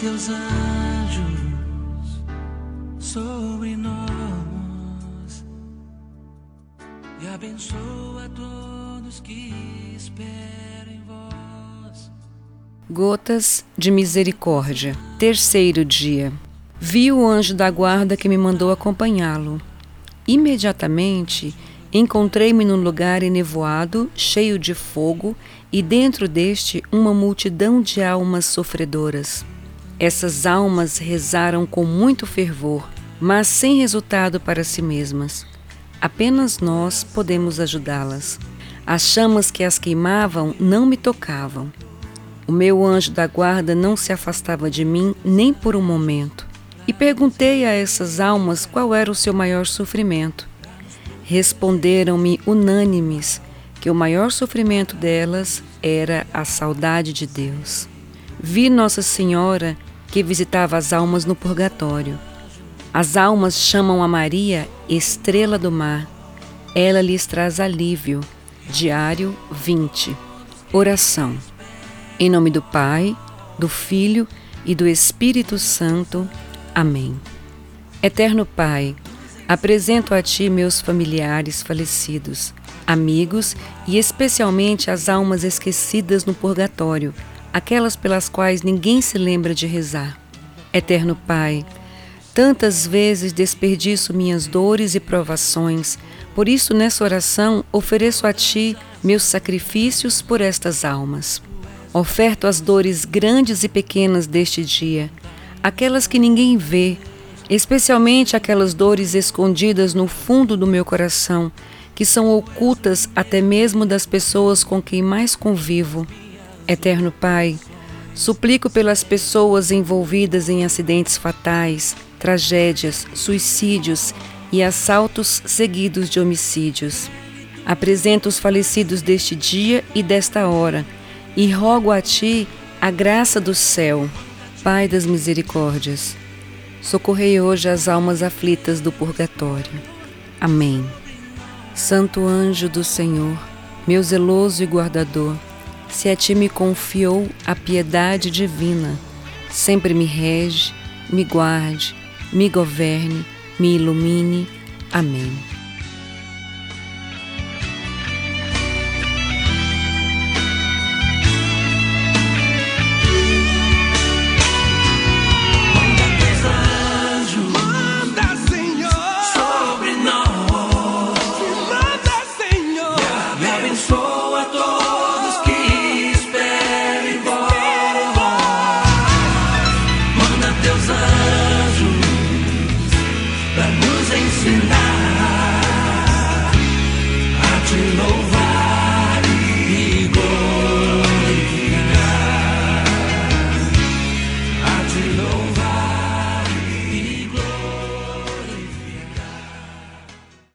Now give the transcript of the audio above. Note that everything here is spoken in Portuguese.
teus anjos sobre nós e abençoa todos que esperam em vós. Gotas de Misericórdia. Terceiro dia. Vi o anjo da guarda que me mandou acompanhá-lo. Imediatamente encontrei-me num lugar enevoado, cheio de fogo, e dentro deste uma multidão de almas sofredoras. Essas almas rezaram com muito fervor, mas sem resultado para si mesmas. Apenas nós podemos ajudá-las. As chamas que as queimavam não me tocavam. O meu anjo da guarda não se afastava de mim nem por um momento. E perguntei a essas almas qual era o seu maior sofrimento. Responderam-me unânimes que o maior sofrimento delas era a saudade de Deus. Vi Nossa Senhora que visitava as almas no purgatório. As almas chamam a Maria Estrela do Mar. Ela lhes traz alívio. Diário 20. Oração. Em nome do Pai, do Filho e do Espírito Santo. Amém. Eterno Pai, apresento a Ti meus familiares falecidos, amigos e especialmente as almas esquecidas no purgatório, aquelas pelas quais ninguém se lembra de rezar. Eterno Pai, tantas vezes desperdiço minhas dores e provações, por isso nessa oração ofereço a Ti meus sacrifícios por estas almas. Oferto as dores grandes e pequenas deste dia aquelas que ninguém vê, especialmente aquelas dores escondidas no fundo do meu coração, que são ocultas até mesmo das pessoas com quem mais convivo. Eterno Pai, suplico pelas pessoas envolvidas em acidentes fatais, tragédias, suicídios e assaltos seguidos de homicídios. Apresento os falecidos deste dia e desta hora e rogo a Ti a graça do céu Pai das misericórdias, socorrei hoje as almas aflitas do purgatório. Amém. Santo anjo do Senhor, meu zeloso e guardador, se a ti me confiou a piedade divina, sempre me rege, me guarde, me governe, me ilumine. Amém. Teus